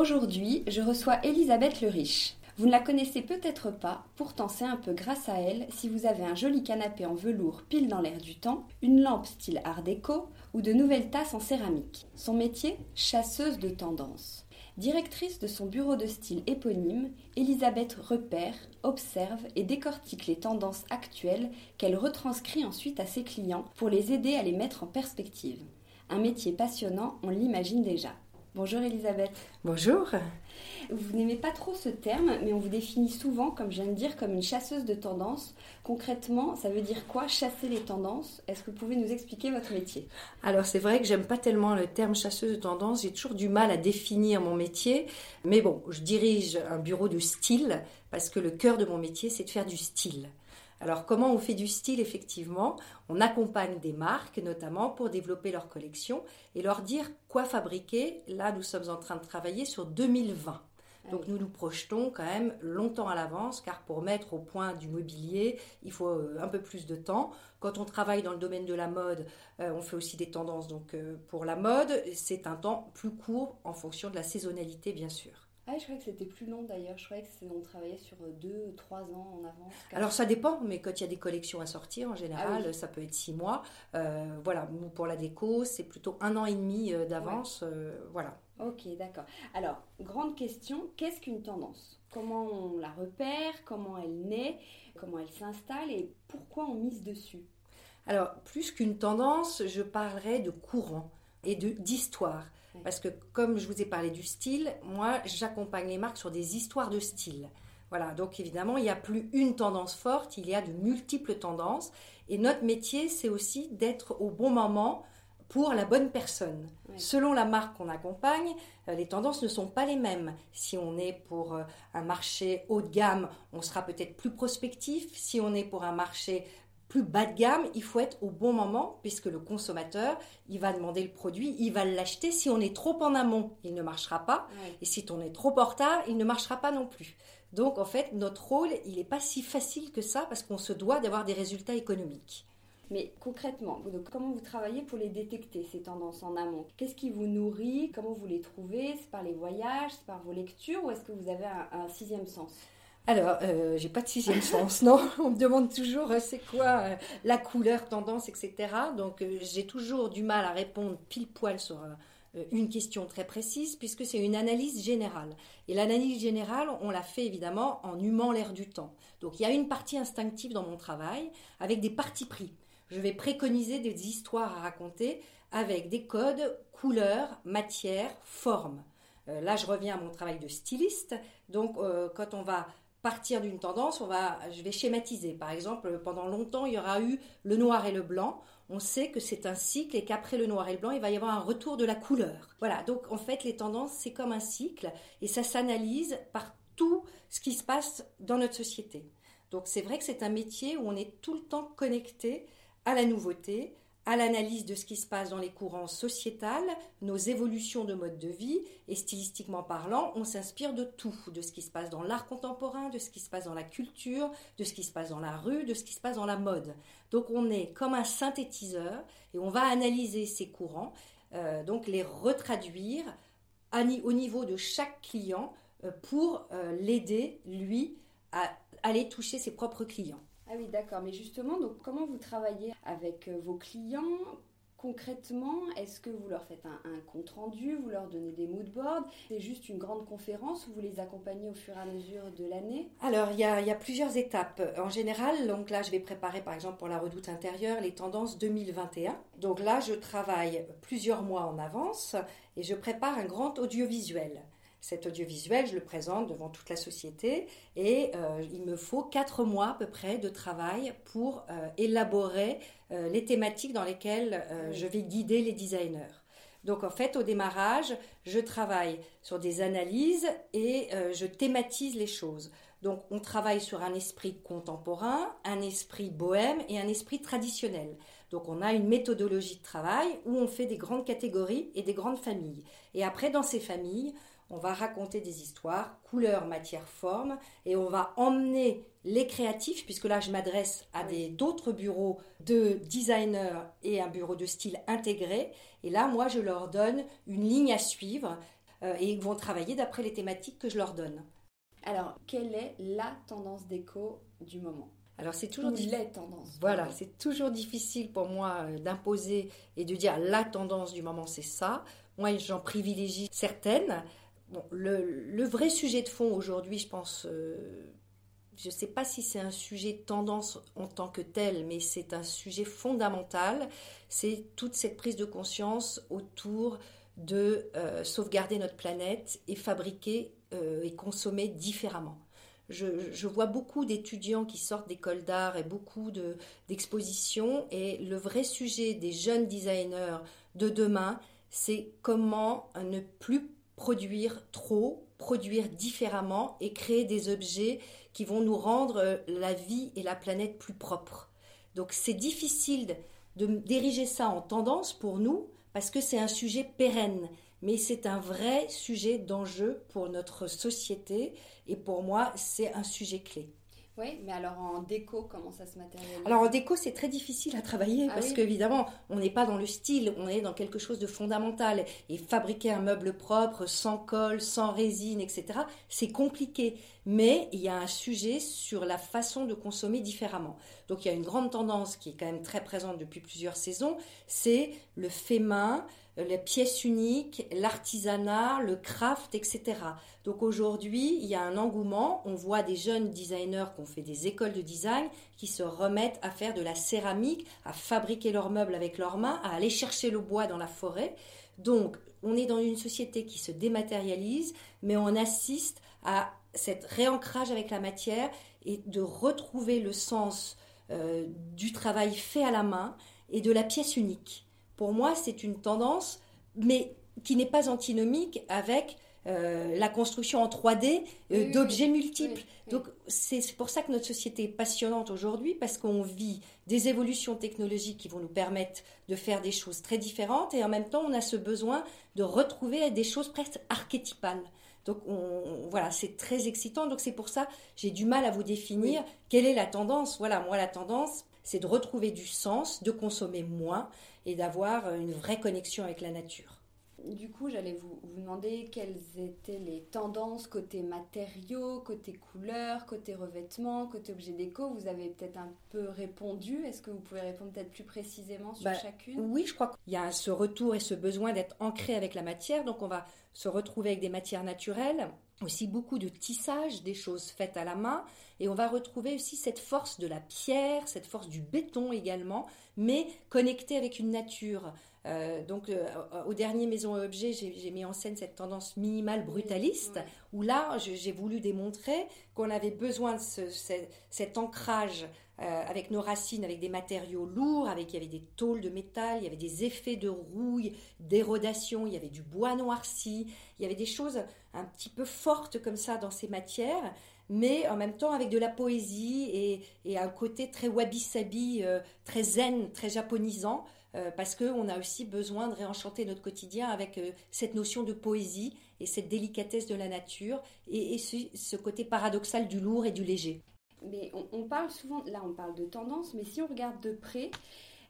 Aujourd'hui, je reçois Elisabeth le Riche. Vous ne la connaissez peut-être pas, pourtant c'est un peu grâce à elle si vous avez un joli canapé en velours pile dans l'air du temps, une lampe style art déco ou de nouvelles tasses en céramique. Son métier Chasseuse de tendance. Directrice de son bureau de style éponyme, Elisabeth repère, observe et décortique les tendances actuelles qu'elle retranscrit ensuite à ses clients pour les aider à les mettre en perspective. Un métier passionnant, on l'imagine déjà. Bonjour Elisabeth. Bonjour. Vous n'aimez pas trop ce terme, mais on vous définit souvent, comme je viens de dire, comme une chasseuse de tendances. Concrètement, ça veut dire quoi chasser les tendances? Est-ce que vous pouvez nous expliquer votre métier? Alors c'est vrai que j'aime pas tellement le terme chasseuse de tendances, j'ai toujours du mal à définir mon métier, mais bon, je dirige un bureau de style parce que le cœur de mon métier c'est de faire du style. Alors comment on fait du style effectivement? On accompagne des marques notamment pour développer leur collection et leur dire quoi fabriquer. Là, nous sommes en train de travailler sur 2020. Ah Donc nous nous projetons quand même longtemps à l'avance car pour mettre au point du mobilier, il faut euh, un peu plus de temps. Quand on travaille dans le domaine de la mode, euh, on fait aussi des tendances. Donc euh, pour la mode, c'est un temps plus court en fonction de la saisonnalité bien sûr. Ah, je croyais que c'était plus long d'ailleurs. Je croyais que on travaillait sur deux, trois ans en avance. Alors ça dépend, mais quand il y a des collections à sortir, en général, ah ça peut être six mois. Euh, voilà, pour la déco, c'est plutôt un an et demi euh, d'avance. Euh, voilà. Ok, d'accord. Alors, grande question, qu'est-ce qu'une tendance? Comment on la repère? Comment elle naît? Comment elle s'installe? Et pourquoi on mise dessus? Alors, plus qu'une tendance, je parlerai de courant et d'histoire. Parce que comme je vous ai parlé du style, moi j'accompagne les marques sur des histoires de style. Voilà, donc évidemment, il n'y a plus une tendance forte, il y a de multiples tendances. Et notre métier, c'est aussi d'être au bon moment pour la bonne personne. Selon la marque qu'on accompagne, euh, les tendances ne sont pas les mêmes. Si on est pour euh, un marché haut de gamme, on sera peut-être plus prospectif. Si on est pour un marché plus bas de gamme, il faut être au bon moment puisque le consommateur, il va demander le produit, il va l'acheter. Si on est trop en amont, il ne marchera pas. Et si on est trop en retard, il ne marchera pas non plus. Donc en fait, notre rôle, il n'est pas si facile que ça parce qu'on se doit d'avoir des résultats économiques. Mais concrètement, comment vous travaillez pour les détecter, ces tendances en amont? Qu'est-ce qui vous nourrit? Comment vous les trouvez? C'est par les voyages C'est par vos lectures Ou est-ce que vous avez un sixième sens? Alors, euh, j'ai pas de sixième sens, non. On me demande toujours euh, c'est quoi euh, la couleur, tendance, etc. Donc, j'ai toujours du mal à répondre pile poil sur une question très précise puisque c'est une analyse générale. Et l'analyse générale, on la fait évidemment en humant l'air du temps. Donc, il y a une partie instinctive dans mon travail avec des parties pris. Je vais préconiser des histoires à raconter avec des codes, couleurs, matières, formes. là, je reviens à mon travail de styliste. Donc, quand on va partir d'une tendance, on va, je vais schématiser. Par exemple, pendant longtemps, il y aura eu le noir et le blanc. On sait que c'est un cycle et qu'après le noir et le blanc, il va y avoir un retour de la couleur. Voilà. Donc, en fait, les tendances, c'est comme un cycle et ça s'analyse par tout ce qui se passe dans notre société. Donc, c'est vrai que c'est un métier où on est tout le temps connecté à la nouveauté, à l'analyse de ce qui se passe dans les courants sociétals, nos évolutions de mode de vie, et stylistiquement parlant, on s'inspire de tout, de ce qui se passe dans l'art contemporain, de ce qui se passe dans la culture, de ce qui se passe dans la rue, de ce qui se passe dans la mode. Donc on est comme un synthétiseur et on va analyser ces courants, euh, donc les retraduire au niveau de chaque client euh, pour euh, l'aider, lui, à aller toucher ses propres clients. Ah oui, d'accord. Mais justement, donc comment vous travaillez avec euh, vos clients? Concrètement, est-ce que vous leur faites un, compte rendu, vous leur donnez des mood boards C'est juste une grande conférence où vous les accompagnez au fur et à mesure de l'année? Alors, il y, a, il y, a, plusieurs étapes. En général, donc là, je vais préparer par exemple pour la redoute intérieure les tendances 2021. Donc là, je travaille plusieurs mois en avance et je prépare un grand audiovisuel. Cet audiovisuel, je le présente devant toute la société et euh, il me faut quatre mois à peu près de travail pour euh, élaborer euh, les thématiques dans lesquelles je vais guider les designers. Donc en fait, au démarrage, je travaille sur des analyses et je thématise les choses. Donc on travaille sur un esprit contemporain, un esprit bohème et un esprit traditionnel. Donc on a une méthodologie de travail où on fait des grandes catégories et des grandes familles. Et après, dans ces familles, on va raconter des histoires, couleur, matière, forme, et on va emmener les créatifs, puisque là je m'adresse à des d'autres bureaux de designers et un bureau de style intégré, et là moi je leur donne une ligne à suivre, euh, et ils vont travailler d'après les thématiques que je leur donne. Alors, quelle est la tendance déco du moment? Alors c'est toujours les tendances. Voilà, c'est toujours difficile pour moi euh, d'imposer et de dire la tendance du moment c'est ça. Moi j'en privilégie certaines le, vrai sujet de fond aujourd'hui, je pense, euh, je ne sais pas si c'est un sujet de tendance en tant que tel, mais c'est un sujet fondamental. C'est toute cette prise de conscience autour de euh, sauvegarder notre planète et fabriquer euh, et consommer différemment. Je, vois beaucoup d'étudiants qui sortent d'écoles d'art et beaucoup d'expositions et le vrai sujet des jeunes designers de demain, c'est comment ne plus produire trop, produire différemment et créer des objets qui vont nous rendre euh, la vie et la planète plus propres. Donc c'est difficile de diriger ça en tendance pour nous parce que c'est un sujet pérenne, mais c'est un vrai sujet d'enjeu pour notre société et pour moi c'est un sujet clé. Oui, mais alors en déco, comment ça se matérialise? Alors en déco, c'est très difficile à travailler ah parce qu'évidemment, on n'est pas dans le style, on est dans quelque chose de fondamental. Et fabriquer un meuble propre, sans colle, sans résine, etc., c'est compliqué. Mais il y a un sujet sur la façon de consommer différemment. Donc il y a une grande tendance qui est quand même très présente depuis plusieurs saisons, c'est le fait main, les pièces uniques, l'artisanat, le craft, etc. Donc aujourd'hui, il y a un engouement. On voit des jeunes designers qui ont fait des écoles de design qui se remettent à faire de la céramique, à fabriquer leurs meubles avec leurs mains, à aller chercher le bois dans la forêt. Donc, on est dans une société qui se dématérialise, mais on assiste à cet réancrage avec la matière et de retrouver le sens euh, du travail fait à la main et de la pièce unique pour moi, c'est une tendance, mais qui n'est pas antinomique avec euh, la construction en 3D euh, d'objets multiples. Donc c'est pour ça que notre société est passionnante aujourd'hui parce qu'on vit des évolutions technologiques qui vont nous permettre de faire des choses très différentes et en même temps on a ce besoin de retrouver des choses presque archétypales. Donc on, voilà, c'est très excitant. Donc c'est pour ça j'ai du mal à vous définir quelle est la tendance. Voilà, moi la tendance c'est de retrouver du sens, de consommer moins et d'avoir une vraie connexion avec la nature. Du coup, j'allais vous, vous, demander quelles étaient les tendances côté matériaux, côté couleurs, côté revêtements, côté objets déco. Vous avez peut-être un peu répondu. Est-ce que vous pouvez répondre peut-être plus précisément sur bah, chacune? Oui, je crois qu'il y a ce retour et ce besoin d'être ancré avec la matière. Donc, on va se retrouver avec des matières naturelles aussi beaucoup de tissage, des choses faites à la main, et on va retrouver aussi cette force de la pierre, cette force du béton également, mais connectée avec une nature. Euh, donc, euh, au dernier Maison et Objets, j'ai mis en scène cette tendance minimale brutaliste, où là, j'ai voulu démontrer qu'on avait besoin de ce, cet ancrage euh, avec nos racines, avec des matériaux lourds, avec il y avait des tôles de métal, il y avait des effets de rouille, d'érodation, il y avait du bois noirci, il y avait des choses un petit peu fortes comme ça dans ces matières, mais en même temps avec de la poésie et, et un côté très wabi-sabi, euh, très zen, très japonisant, euh, parce qu'on a aussi besoin de réenchanter notre quotidien avec cette notion de poésie et cette délicatesse de la nature et, et ce côté paradoxal du lourd et du léger. Mais on, parle souvent, là on parle de tendance, mais si on regarde de près,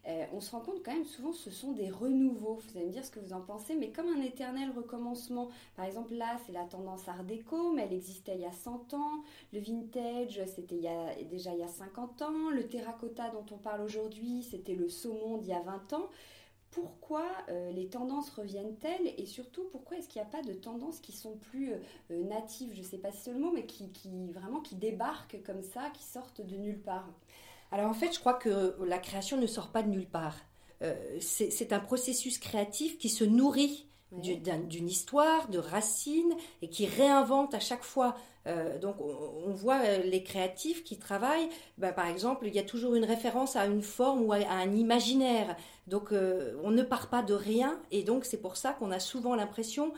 euh, on se rend compte quand même souvent ce sont des renouveaux. Vous allez me dire ce que vous en pensez, mais comme un éternel recommencement. Par exemple, là, c'est la tendance art déco, mais elle existait il y a 100 ans. Le vintage, c'était déjà il y a 50 ans. Le terracotta dont on parle aujourd'hui, c'était le saumon d'il y a 20 ans pourquoi euh, les tendances reviennent-elles? Et surtout pourquoi est-ce qu'il n'y a pas de tendances qui sont plus euh, natives, je ne sais pas si c'est le mot, mais qui, vraiment qui débarquent comme ça, qui sortent de nulle part Alors en fait, je crois que la création ne sort pas de nulle part. Euh, c'est un processus créatif qui se nourrit d'une histoire, de racines, et qui réinvente à chaque fois. Euh, donc on, voit euh, les créatifs qui travaillent, ben, par exemple, il y a toujours une référence à une forme ou à, un imaginaire. Donc euh, on ne part pas de rien, et donc c'est pour ça qu'on a souvent l'impression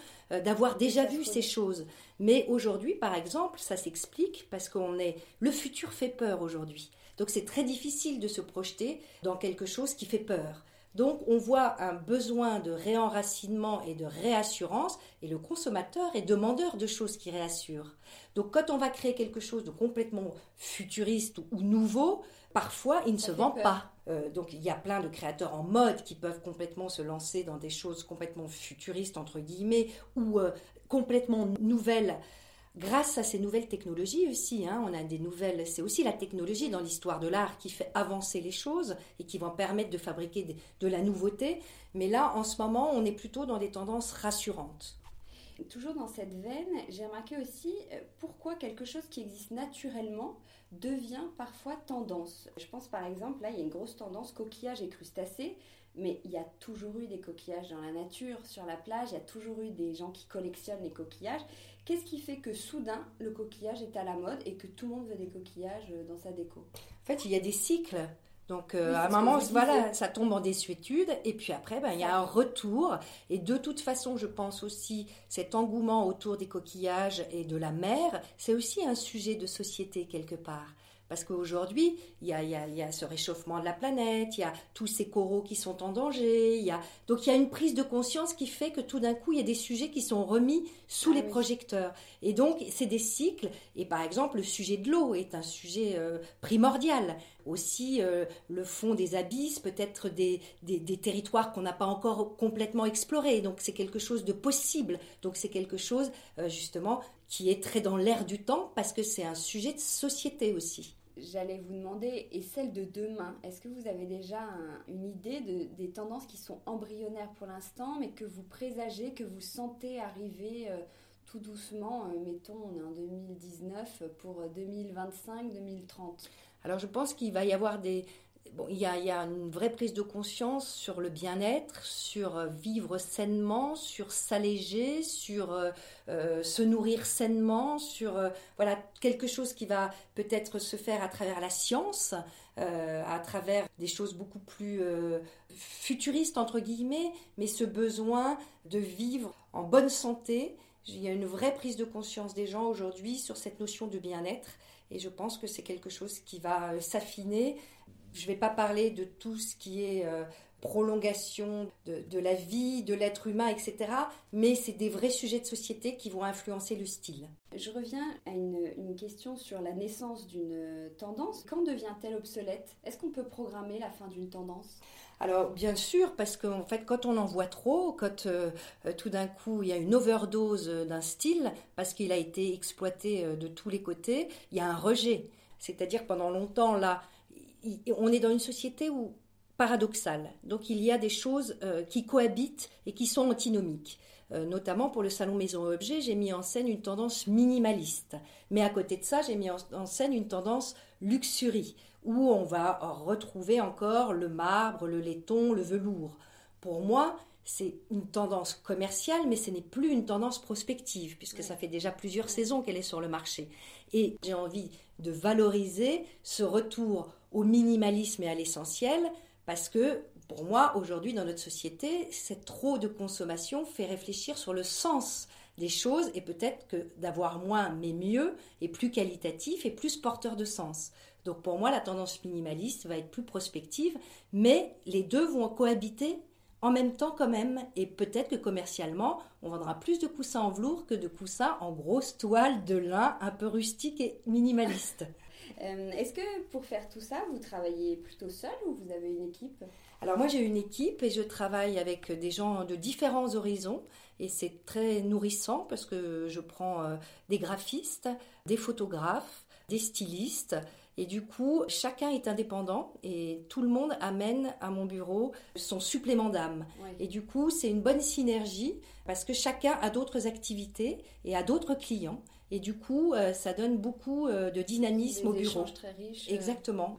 d'avoir déjà vu ces choses. Mais aujourd'hui, par exemple, ça s'explique parce qu'on est... Le futur fait peur aujourd'hui. Donc c'est très difficile de se projeter dans quelque chose qui fait peur. Donc on voit un besoin de réenracinement et de réassurance et le consommateur est demandeur de choses qui réassurent. Donc quand on va créer quelque chose de complètement futuriste ou nouveau, parfois il ne se vend pas. Euh, donc il y a plein de créateurs en mode qui peuvent complètement se lancer dans des choses complètement futuristes entre guillemets ou euh, complètement nouvelles grâce à ces nouvelles technologies aussi. Hein, on a des nouvelles. C'est aussi la technologie dans l'histoire de l'art qui fait avancer les choses et qui va permettre de fabriquer de, la nouveauté. Mais là, en ce moment, on est plutôt dans des tendances rassurantes. Toujours dans cette veine, j'ai remarqué aussi euh, pourquoi quelque chose qui existe naturellement devient parfois tendance. Je pense par exemple, là, il y a une grosse tendance coquillage et crustacés mais il y a toujours eu des coquillages dans la nature, sur la plage, il y a toujours eu des gens qui collectionnent les coquillages. Qu'est-ce qui fait que soudain le coquillage est à la mode et que tout le monde veut des coquillages euh, dans sa déco? En fait, il y a des cycles. Donc euh, à un moment, voilà, ça tombe en désuétude et puis après, ben, il y a un retour. Et de toute façon, je pense aussi cet engouement autour des coquillages et de la mer, c'est aussi un sujet de société quelque part. Parce qu'aujourd'hui, il y a, ce réchauffement de la planète, il y a tous ces coraux qui sont en danger, il y a... donc il y a une prise de conscience qui fait que tout d'un coup, il y a des sujets qui sont remis sous ah les projecteurs. Et donc, c'est des cycles. Et par exemple, le sujet de l'eau est un sujet euh, primordial. Aussi, euh, le fond des abysses, peut-être des, des, territoires qu'on n'a pas encore complètement explorés. Donc, c'est quelque chose de possible. Donc, c'est quelque chose, euh, justement, qui est très dans l'air du temps parce que c'est un sujet de société aussi j'allais vous demander, et celle de demain, est-ce que vous avez déjà une idée de, des tendances qui sont embryonnaires pour l'instant, mais que vous présagez, que vous sentez arriver euh, tout doucement, euh, mettons, on est en 2019, pour 2025-2030 Alors je pense qu'il va y avoir des, Bon, il y, a, il y, a, une vraie prise de conscience sur le bien-être, sur euh, vivre sainement, sur s'alléger, sur euh, euh, se nourrir sainement, sur voilà quelque chose qui va peut-être se faire à travers la science, à travers des choses beaucoup plus futuristes entre guillemets, mais ce besoin de vivre en bonne santé. Il y a une vraie prise de conscience des gens aujourd'hui sur cette notion de bien-être et je pense que c'est quelque chose qui va s'affiner je ne vais pas parler de tout ce qui est euh, prolongation de, la vie, de l'être humain, etc. Mais c'est des vrais sujets de société qui vont influencer le style. Je reviens à une, question sur la naissance d'une tendance. Quand devient-elle obsolète? Est-ce qu'on peut programmer la fin d'une tendance? Alors bien sûr, parce qu'en fait, quand on en voit trop, quand euh, euh, tout d'un coup il y a une overdose d'un style, parce qu'il a été exploité de tous les côtés, il y a un rejet. C'est-à-dire pendant longtemps, là, on est dans une société où paradoxale. Donc il y a des choses euh, qui cohabitent et qui sont antinomiques. Euh, notamment pour le salon Maison Objet, j'ai mis en scène une tendance minimaliste. Mais à côté de ça, j'ai mis en, scène une tendance luxurie, où on va retrouver encore le marbre, le laiton, le velours. Pour moi, c'est une tendance commerciale, mais ce n'est plus une tendance prospective, puisque ça fait déjà plusieurs saisons qu'elle est sur le marché. Et j'ai envie de valoriser ce retour au minimalisme et à l'essentiel, parce que pour moi, aujourd'hui, dans notre société, cette trop de consommation fait réfléchir sur le sens des choses et peut-être que d'avoir moins mais mieux est plus qualitatif et plus porteur de sens. Donc pour moi, la tendance minimaliste va être plus prospective, mais les deux vont cohabiter en même temps quand même. Et peut-être que commercialement, on vendra plus de coussins en velours que de coussins en grosse toile de lin un peu rustique et minimaliste. Euh, est-ce que pour faire tout ça, vous travaillez plutôt seul ou vous avez une équipe? Alors moi j'ai une équipe et je travaille avec des gens de différents horizons et c'est très nourrissant parce que je prends euh, des graphistes, des photographes, des stylistes et du coup, chacun est indépendant et tout le monde amène à mon bureau son supplément d'âme. Et du coup, c'est une bonne synergie parce que chacun a d'autres activités et a d'autres clients. Et du coup, euh, ça donne beaucoup euh, de dynamisme au bureau. très riches. Euh. Exactement.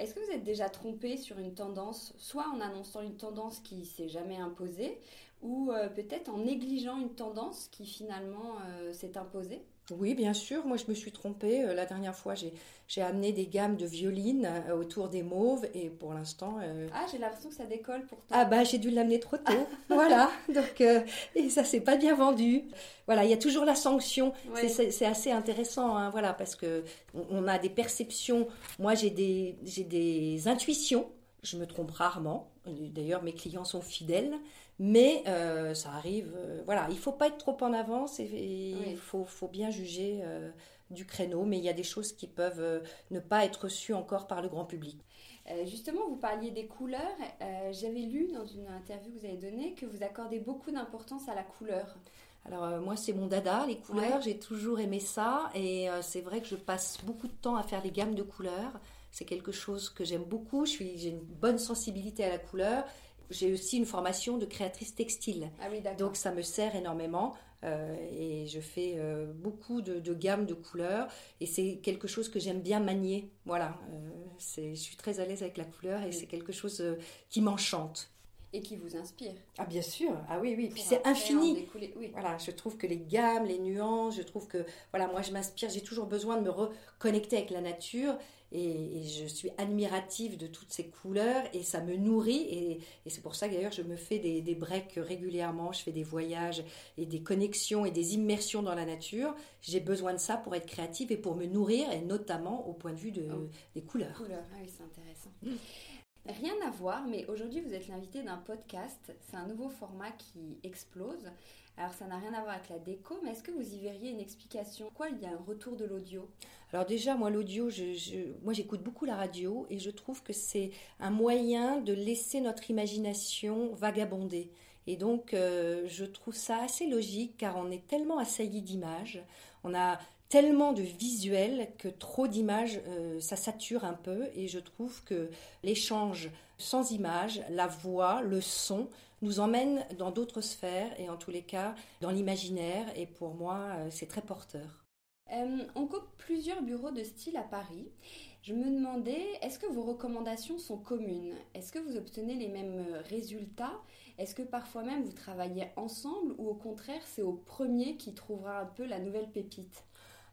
Est-ce que vous êtes déjà trompé sur une tendance, soit en annonçant une tendance qui s'est jamais imposée, ou peut-être en négligeant une tendance qui finalement s'est imposée? Oui, bien sûr. Moi, je me suis trompée. Euh, la dernière fois, j'ai amené des gammes de violines euh, autour des mauves et pour l'instant. Euh, ah, j'ai l'impression que ça décolle pourtant. Ah, bah, j'ai dû l'amener trop tôt. voilà. Donc, et ça s'est pas bien vendu. Voilà, il y a toujours la sanction. C'est assez intéressant, hein, voilà, parce que on a des perceptions. Moi, j'ai des, des intuitions. Je me trompe rarement. D'ailleurs, mes clients sont fidèles. Mais euh, ça arrive, euh, voilà, il faut pas être trop en avance et, il faut, faut, bien juger euh, du créneau, mais il y a des choses qui peuvent ne pas être reçues encore par le grand public. justement, vous parliez des couleurs. J'avais lu dans une interview que vous avez donnée que vous accordez beaucoup d'importance à la couleur. Alors moi c'est mon dada, les couleurs, j'ai toujours aimé ça et c'est vrai que je passe beaucoup de temps à faire les gammes de couleurs. C'est quelque chose que j'aime beaucoup, j'ai une bonne sensibilité à la couleur j'ai aussi une formation de créatrice textile. Ah oui, Donc ça me sert énormément euh, et je fais euh, beaucoup de, de gammes de couleurs et c'est quelque chose que j'aime bien manier. Voilà, euh, je suis très à l'aise avec la couleur et c'est quelque chose qui m'enchante. Et qui vous inspire. Ah bien sûr, ah oui, oui, puis c'est infini. Voilà, je trouve que les gammes, les nuances, je trouve que, voilà, moi je m'inspire, j'ai toujours besoin de me reconnecter avec la nature et, je suis admirative de toutes ces couleurs et ça me nourrit et, c'est pour ça d'ailleurs je me fais des, des, breaks régulièrement, je fais des voyages et des connexions et des immersions dans la nature. J'ai besoin de ça pour être créative et pour me nourrir et notamment au point de vue de, oh. des couleurs. Couleurs, ah oui c'est intéressant. Rien à voir, mais aujourd'hui vous êtes l'invité d'un podcast. C'est un nouveau format qui explose. Alors ça n'a rien à voir avec la déco, mais est-ce que vous y verriez une explication? Pourquoi il y a un retour de l'audio? Alors déjà, moi l'audio, je, moi j'écoute beaucoup la radio et je trouve que c'est un moyen de laisser notre imagination vagabonder. Et donc euh, je trouve ça assez logique car on est tellement assailli d'images, on a tellement de visuels que trop d'images, euh, ça sature un peu et je trouve que l'échange sans images, la voix, le son, nous emmène dans d'autres sphères et en tous les cas dans l'imaginaire et pour moi euh, c'est très porteur. Euh, on coupe plusieurs bureaux de style à Paris. Je me demandais, est-ce que vos recommandations sont communes? Est-ce que vous obtenez les mêmes résultats? Est-ce que parfois même vous travaillez ensemble ou au contraire c'est au premier qui trouvera un peu la nouvelle pépite?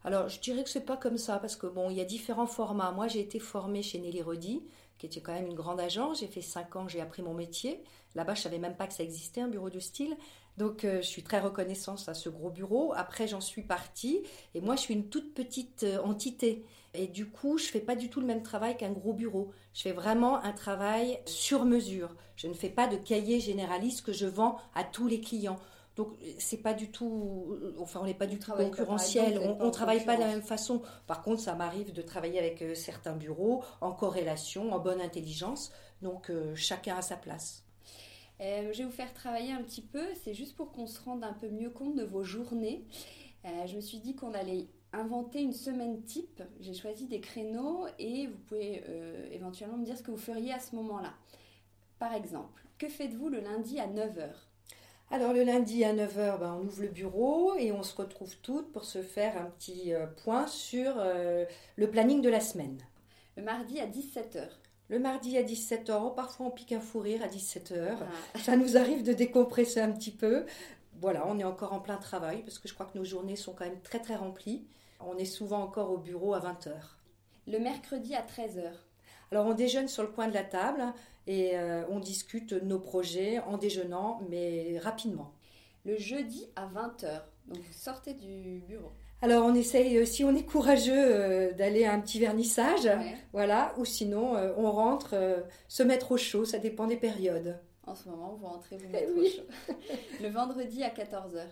Alors, je dirais que c'est pas comme ça parce que bon, il y a différents formats. Moi, j'ai été formée chez Nelly Rodi, qui était quand même une grande agence. J'ai fait cinq ans, j'ai appris mon métier. Là-bas, je savais même pas que ça existait un bureau de style. Donc, euh, je suis très reconnaissante à ce gros bureau. Après, j'en suis partie et moi, je suis une toute petite euh, entité. Et du coup, je fais pas du tout le même travail qu'un gros bureau. Je fais vraiment un travail sur mesure. Je ne fais pas de cahier généraliste que je vends à tous les clients. Donc c'est pas du tout, enfin on n'est pas du tout concurrentiel, on, ne travaille pas de la même façon. Par contre, ça m'arrive de travailler avec euh, certains bureaux en corrélation, en bonne intelligence. Donc euh, chacun a sa place. Euh, je vais vous faire travailler un petit peu. C'est juste pour qu'on se rende un peu mieux compte de vos journées. je me suis dit qu'on allait inventer une semaine type. J'ai choisi des créneaux et vous pouvez éventuellement me dire ce que vous feriez à ce moment-là. Par exemple, que faites-vous le lundi à 9h alors le lundi à 9h, ben, on ouvre le bureau et on se retrouve toutes pour se faire un petit euh, point sur euh, le planning de la semaine. Le mardi à 17h. Le mardi à 17h, parfois on pique un fou rire à 17h. Ah. Ça nous arrive de décompresser un petit peu. Voilà, on est encore en plein travail parce que je crois que nos journées sont quand même très très remplies. On est souvent encore au bureau à 20h. Le mercredi à 13h. Alors on déjeune sur le coin de la table et euh, on discute nos projets en déjeunant, mais rapidement. Le jeudi à 20h, donc vous sortez du bureau. Alors on essaye, euh, si on est courageux, euh, d'aller à un petit vernissage, voilà, ou sinon on rentre, se mettre au chaud, ça dépend des périodes. En ce moment, vous rentrez vous mettre au chaud. Le vendredi à 14h.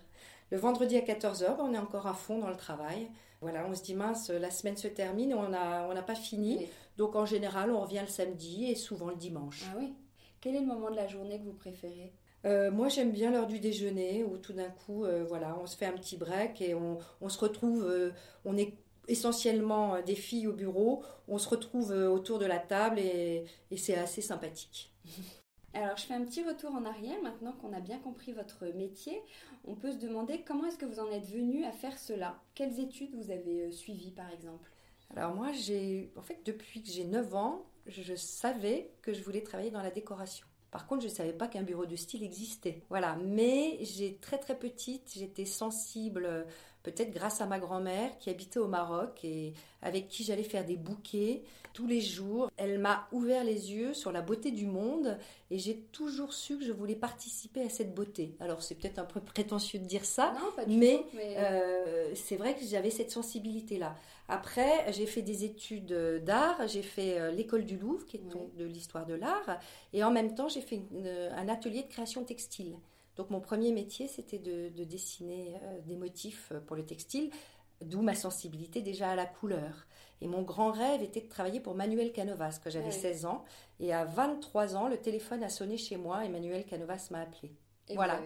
Le vendredi à 14h, on est encore à fond dans le travail. Voilà, on se dit mince, la semaine se termine, on n'a on pas fini. Donc en général, on revient le samedi et souvent le dimanche. Ah oui Quel est le moment de la journée que vous préférez? Euh, moi, j'aime bien l'heure du déjeuner où tout d'un coup, euh, voilà, on se fait un petit break et on, on se retrouve. Euh, on est essentiellement des filles au bureau. On se retrouve autour de la table et, et c'est assez sympathique. Alors, je fais un petit retour en arrière maintenant qu'on a bien compris votre métier. On peut se demander comment est-ce que vous en êtes venu à faire cela? Quelles études vous avez suivies par exemple? Alors moi, j'ai, en fait, depuis que j'ai 9 ans, je savais que je voulais travailler dans la décoration. Par contre, je ne savais pas qu'un bureau de style existait. Voilà, mais j'ai très très petite, j'étais sensible peut-être grâce à ma grand-mère qui habitait au Maroc et avec qui j'allais faire des bouquets tous les jours. Elle m'a ouvert les yeux sur la beauté du monde et j'ai toujours su que je voulais participer à cette beauté. Alors c'est peut-être un peu prétentieux de dire ça, mais, euh, c'est vrai que j'avais cette sensibilité-là. Après, j'ai fait des études d'art, j'ai fait euh, l'école du Louvre, qui est de l'histoire de l'art, et en même temps j'ai fait un atelier de création textile. Donc mon premier métier, c'était de, dessiner euh, des motifs euh, pour le textile, d'où ma sensibilité déjà à la couleur. Et mon grand rêve était de travailler pour Manuel Canovas, que j'avais 16 ans. Et à 23 ans, le téléphone a sonné chez moi et Manuel Canovas m'a appelé. Et voilà.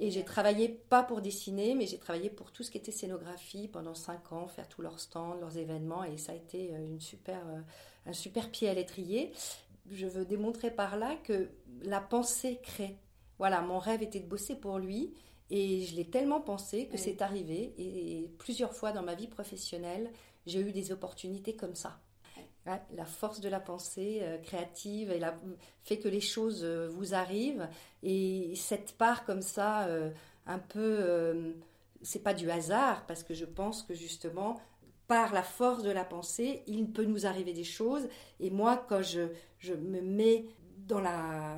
et j'ai travaillé pas pour dessiner, mais j'ai travaillé pour tout ce qui était scénographie pendant 5 ans, faire tous leurs stands, leurs événements, et ça a été euh, une super, un super pied à l'étrier. Je veux démontrer par là que la pensée crée. Voilà, mon rêve était de bosser pour lui et je l'ai tellement pensé que c'est arrivé. Et, plusieurs fois dans ma vie professionnelle, j'ai eu des opportunités comme ça. la force de la pensée euh, créative et la, fait que les choses euh, vous arrivent. Et cette part comme ça, euh, un peu, c'est pas du hasard parce que je pense que justement, par la force de la pensée, il peut nous arriver des choses. Et moi, quand je, je me mets dans, la,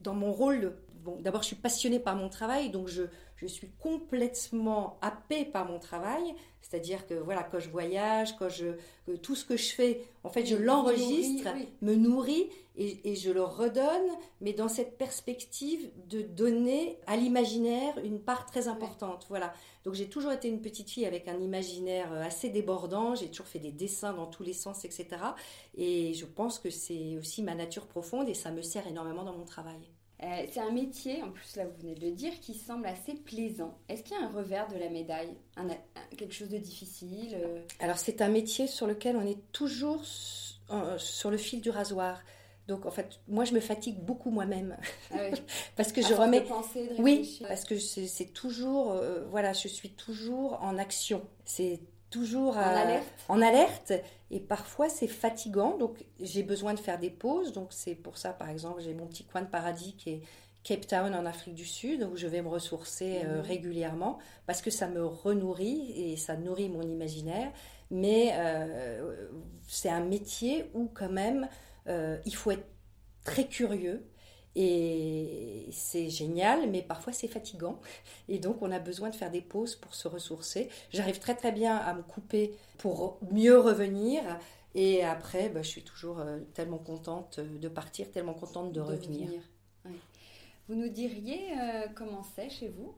dans mon rôle bon, d'abord, je suis passionnée par mon travail, donc je, je suis complètement happée par mon travail. C'est-à-dire que voilà, quand je voyage, quand je, tout ce que je fais, en fait, je l'enregistre, me nourrit et, et, je le redonne, mais dans cette perspective de donner à l'imaginaire une part très importante. Voilà. Donc j'ai toujours été une petite fille avec un imaginaire euh, assez débordant. J'ai toujours fait des dessins dans tous les sens, etc. Et je pense que c'est aussi ma nature profonde et ça me sert énormément dans mon travail. Euh, c'est un métier, en plus là vous venez de le dire, qui semble assez plaisant. Est-ce qu'il y a un revers de la médaille? Quelque chose de difficile euh? Alors c'est un métier sur lequel on est toujours sur le fil du rasoir. Donc en fait, moi je me fatigue beaucoup moi-même ah parce que je remets. oui, parce que c'est toujours, euh, voilà, je suis toujours en action. C'est toujours en, alerte. en alerte. Et parfois c'est fatigant. Donc j'ai besoin de faire des pauses. Donc c'est pour ça par exemple j'ai mon petit coin de paradis qui est Cape Town en Afrique du Sud où je vais me ressourcer euh, mhm. régulièrement parce que ça me renourrit et ça nourrit mon imaginaire. Mais euh, c'est un métier où quand même euh, il faut être très curieux et c'est génial, mais parfois c'est fatigant. Et donc on a besoin de faire des pauses pour se ressourcer. J'arrive très très bien à me couper pour mieux revenir. Et après, bah, je suis toujours euh, tellement contente de partir, tellement contente de, revenir. Vous nous diriez euh, comment c'est chez vous?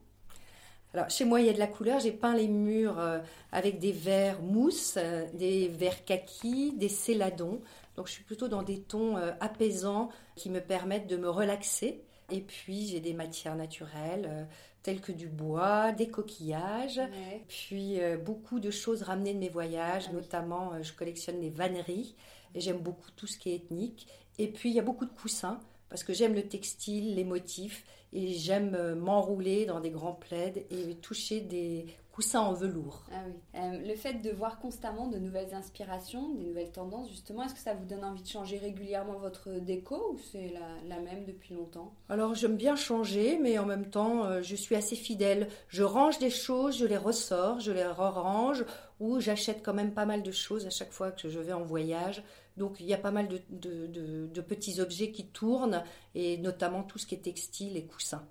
Alors, chez moi, il y a de la couleur. J'ai peint les murs euh, avec des verres mousse, des verres kaki, des céladons. Donc je suis plutôt dans des tons euh, apaisants qui me permettent de me relaxer. Et puis j'ai des matières naturelles euh, telles que du bois, des coquillages, puis euh, beaucoup de choses ramenées de mes voyages, ah notamment je collectionne les vanneries et j'aime beaucoup tout ce qui est ethnique. Et puis il y a beaucoup de coussins parce que j'aime le textile, les motifs, et j'aime m'enrouler dans des grands plaids et toucher des coussins en velours. Ah oui. Euh, le fait de voir constamment de nouvelles inspirations, des nouvelles tendances, justement, est-ce que ça vous donne envie de changer régulièrement votre déco ou c'est la, même depuis longtemps? Alors j'aime bien changer, mais en même temps, euh, je suis assez fidèle. Je range des choses, je les ressors, je les re-range, ou j'achète quand même pas mal de choses à chaque fois que je vais en voyage. Donc il y a pas mal de, petits objets qui tournent, et notamment tout ce qui est textile et coussins.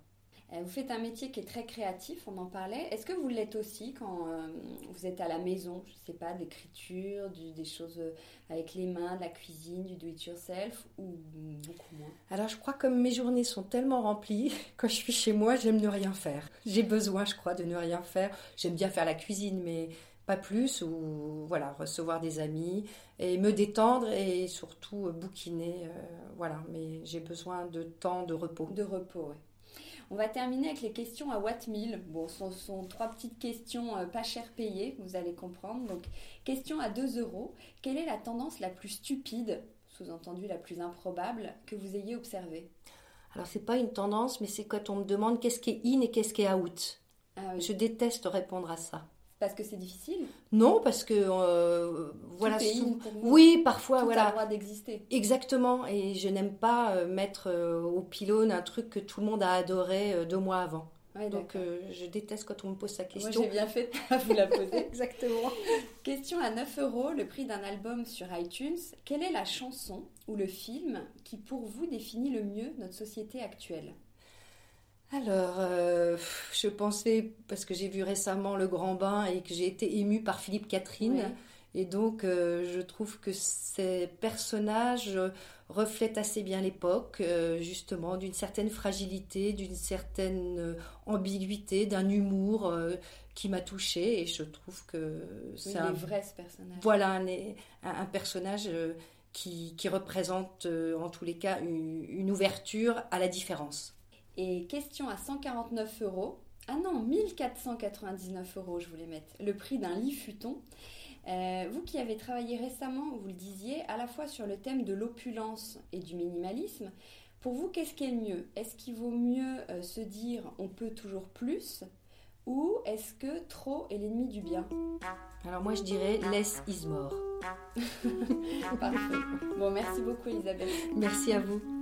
Euh, vous faites un métier qui est très créatif, on en parlait. Est-ce que vous l'êtes aussi quand euh, vous êtes à la maison? Je ne sais pas, d'écriture, des choses euh, avec les mains, de la cuisine, du do-it-yourself ou beaucoup moins? Alors je crois que mes journées sont tellement remplies, quand je suis chez moi, j'aime ne rien faire. J'ai besoin, je crois, de ne rien faire. J'aime bien faire la cuisine, mais pas plus, ou voilà, recevoir des amis et me détendre et surtout bouquiner. Euh, voilà, mais j'ai besoin de temps de repos. De repos, oui. On va terminer avec les questions à Watt Bon, ce sont, trois petites questions euh, pas cher payées, vous allez comprendre. Donc, question à 2 euros. Quelle est la tendance la plus stupide, sous-entendu la plus improbable, que vous ayez observée? Alors, c'est pas une tendance, mais c'est quand on me demande qu'est-ce qui est in et qu'est-ce qui est out. Ah Je déteste répondre à ça. Parce que c'est difficile Non, parce que euh, voilà. Tout oui, parfois Tout voilà. A le droit d'exister. Exactement. Et je n'aime pas euh, mettre euh, au pylône un truc que tout le monde a adoré deux mois avant. Donc je déteste quand on me pose sa question. Moi j'ai bien fait de vous la poser. Exactement. Question à 9 euros, le prix d'un album sur iTunes. Quelle est la chanson ou le film qui pour vous définit le mieux notre société actuelle? Alors, euh, je pensais, parce que j'ai vu récemment Le Grand Bain et que j'ai été émue par Philippe Catherine, et donc euh, je trouve que ces personnages reflètent assez bien l'époque, euh, justement, d'une certaine fragilité, d'une certaine ambiguïté, d'un humour qui m'a touchée, et je trouve que c'est un vrai ce personnage. Voilà, un, un, personnage. Qui, qui, représente en tous les cas une ouverture à la différence. Et question à 149 euros. Ah non, 1499 euros, je voulais mettre. Le prix d'un lit futon. Euh, vous qui avez travaillé récemment, vous le disiez, à la fois sur le thème de l'opulence et du minimalisme, pour vous, qu'est-ce qui est le mieux? Est-ce qu'il vaut mieux euh, se dire on peut toujours plus ou est-ce que trop est l'ennemi du bien? Alors moi je dirais less is more. Parfait. Bon, merci beaucoup Elisabeth. Merci à vous.